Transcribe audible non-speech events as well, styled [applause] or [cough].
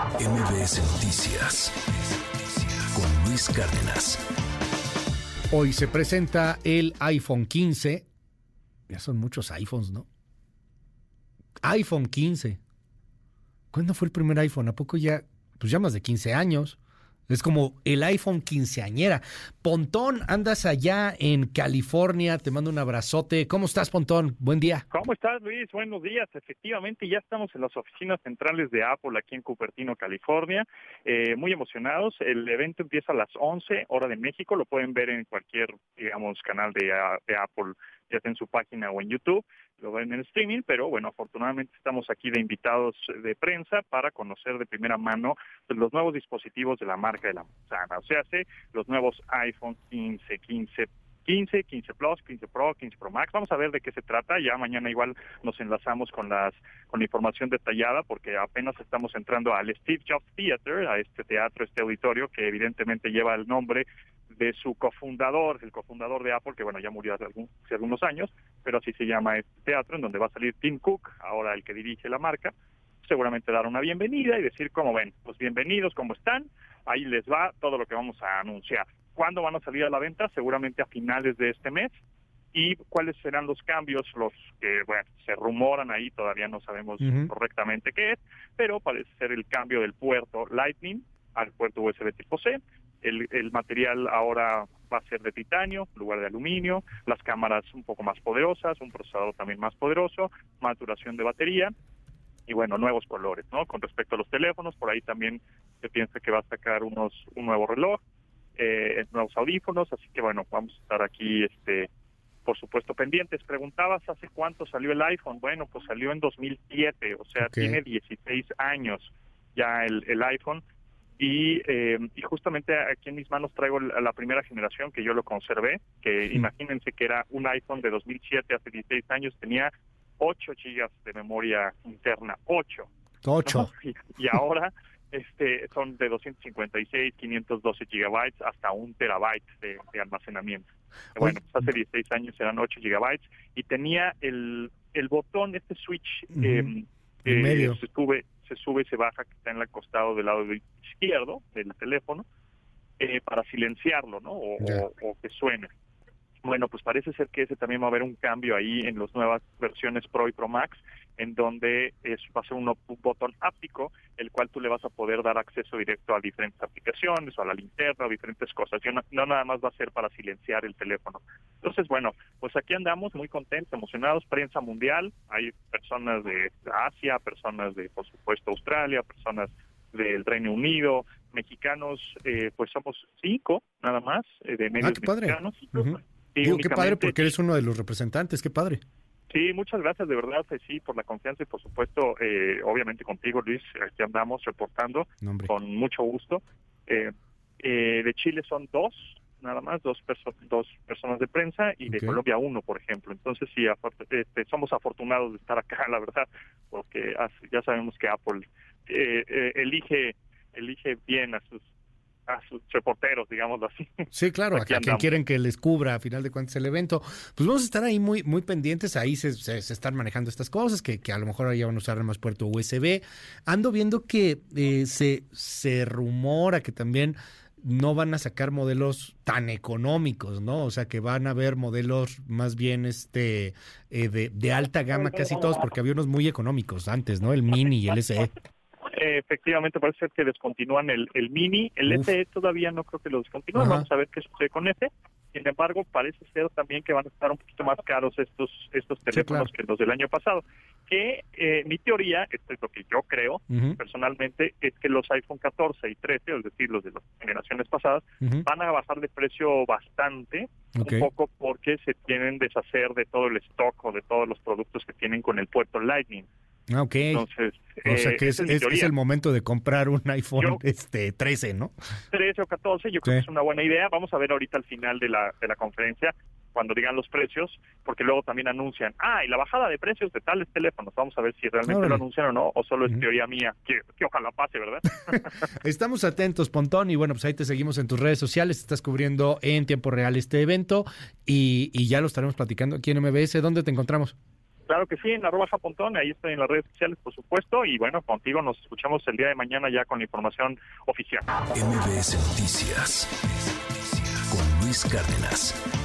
MBS Noticias con Luis Cárdenas. Hoy se presenta el iPhone 15. Ya son muchos iPhones, ¿no? iPhone 15. ¿Cuándo fue el primer iPhone? ¿A poco ya? Pues ya más de 15 años. Es como el iPhone quinceañera. Pontón, andas allá en California, te mando un abrazote. ¿Cómo estás, Pontón? Buen día. ¿Cómo estás, Luis? Buenos días. Efectivamente, ya estamos en las oficinas centrales de Apple aquí en Cupertino, California. Eh, muy emocionados. El evento empieza a las 11, hora de México. Lo pueden ver en cualquier, digamos, canal de, de Apple ya sea en su página o en YouTube, lo ven en streaming, pero bueno, afortunadamente estamos aquí de invitados de prensa para conocer de primera mano pues, los nuevos dispositivos de la marca de la manzana, o sea, los nuevos iPhone 15, 15 15, 15 Plus, 15 Pro, 15 Pro Max. Vamos a ver de qué se trata. Ya mañana igual nos enlazamos con las con la información detallada porque apenas estamos entrando al Steve Jobs Theater, a este teatro, este auditorio que evidentemente lleva el nombre de su cofundador, el cofundador de Apple, que bueno, ya murió hace, hace algunos años, pero así se llama este teatro, en donde va a salir Tim Cook, ahora el que dirige la marca, seguramente dar una bienvenida y decir, como ven, pues bienvenidos, ¿cómo están? Ahí les va todo lo que vamos a anunciar. ¿Cuándo van a salir a la venta? Seguramente a finales de este mes. ¿Y cuáles serán los cambios? Los que, bueno, se rumoran ahí, todavía no sabemos correctamente qué es, pero parece ser el cambio del puerto Lightning al puerto USB tipo C, el, material ahora va a ser de titanio en lugar de aluminio, las cámaras un poco más poderosas, un procesador también más poderoso, más duración de batería y bueno, nuevos colores, ¿no? Con respecto a los teléfonos, por ahí también se piensa que va a sacar unos un nuevo reloj, eh, nuevos audífonos, así que bueno, vamos a estar aquí este por supuesto pendientes. Preguntabas hace cuánto salió el iPhone. Bueno, pues salió en 2007, o sea, tiene 16 años ya el, el iPhone y, eh, y justamente aquí en mis manos traigo la, primera generación que yo lo conservé, que imagínense que era un iPhone de 2007, hace 16 años, tenía 8 gigas de memoria interna, 8. 8. [laughs] Y, ahora este son de 256, 512 gigabytes hasta un terabyte de, almacenamiento. Bueno, pues hace 16 años eran 8 gigabytes y tenía el, el botón, este switch, eh, medio. se sube se sube y se baja, que está en el costado del lado izquierdo del teléfono, eh, para silenciarlo, ¿no? O, que suene. Bueno, pues parece ser que ese también va a haber un cambio ahí en las nuevas versiones Pro y Pro Max, en donde es, va a ser un, botón áptico, el cual tú le vas a poder dar acceso directo a diferentes aplicaciones o a la linterna o diferentes cosas. no, no, nada más va a ser para silenciar el teléfono. Entonces, bueno, pues aquí andamos muy contentos, emocionados, prensa mundial, hay personas de Asia, personas de, por supuesto, Australia, personas del Reino Unido, mexicanos, eh, pues somos cinco nada más, eh, de medios ah, mexicanos. Digo, qué padre porque eres uno de los representantes, qué padre. Sí, muchas gracias de verdad, pues sí, por la confianza y por supuesto, eh, obviamente contigo, Luis, aquí andamos reportando con mucho gusto. Eh, eh, de Chile son dos, nada más, dos, dos personas de prensa y de Colombia uno, por ejemplo. Entonces sí, este, somos afortunados de estar acá, [laughs] la verdad, porque ya sabemos que Apple elige elige bien a sus a sus reporteros, digámoslo así. Sí, claro, a, quien quieren que les cubra a final de cuentas el evento. Pues vamos a estar ahí muy, muy pendientes, ahí se, se, están manejando estas cosas, que, que, a lo mejor ya van a usar más puerto USB. Ando viendo que eh, se, se rumora que también no van a sacar modelos tan económicos, ¿no? O sea, que van a haber modelos más bien este eh, de, de alta gama casi todos, porque había unos muy económicos antes, ¿no? El Mini y el SE efectivamente parece ser que descontinúan el, el Mini, el SE todavía no creo que lo descontinúen, vamos a ver qué sucede con ese. Sin embargo, parece ser también que van a estar un poquito más caros estos estos teléfonos que los del año pasado. Que eh, mi teoría, esto es lo que yo creo personalmente, es que los iPhone 14 y 13, es decir, los de las generaciones pasadas, van a bajar de precio bastante, un poco porque se tienen deshacer de todo el stock o de todos los productos que tienen con el puerto Lightning. Ah, ok. Entonces, o sea que eh, es, es, el momento de comprar un iPhone [laughs] este 13, ¿no? 13 o 14, yo creo que es una buena idea. Vamos a ver ahorita al final de la, de la conferencia, cuando digan los precios, porque luego también anuncian, ah, y la bajada de precios de tales teléfonos. Vamos a ver si realmente lo anuncian o no, o solo es teoría mía, que, que, ojalá pase, ¿verdad? [laughs] Estamos atentos, Pontón, y bueno, pues ahí te seguimos en tus redes sociales, estás cubriendo en tiempo real este evento, y, y ya lo estaremos platicando aquí en MBS. ¿Dónde te encontramos? Claro que sí, en arroba japontón, ahí estoy en las redes sociales, por supuesto, y bueno, contigo nos escuchamos el día de mañana ya con la información oficial. MBS Noticias con Luis Cárdenas.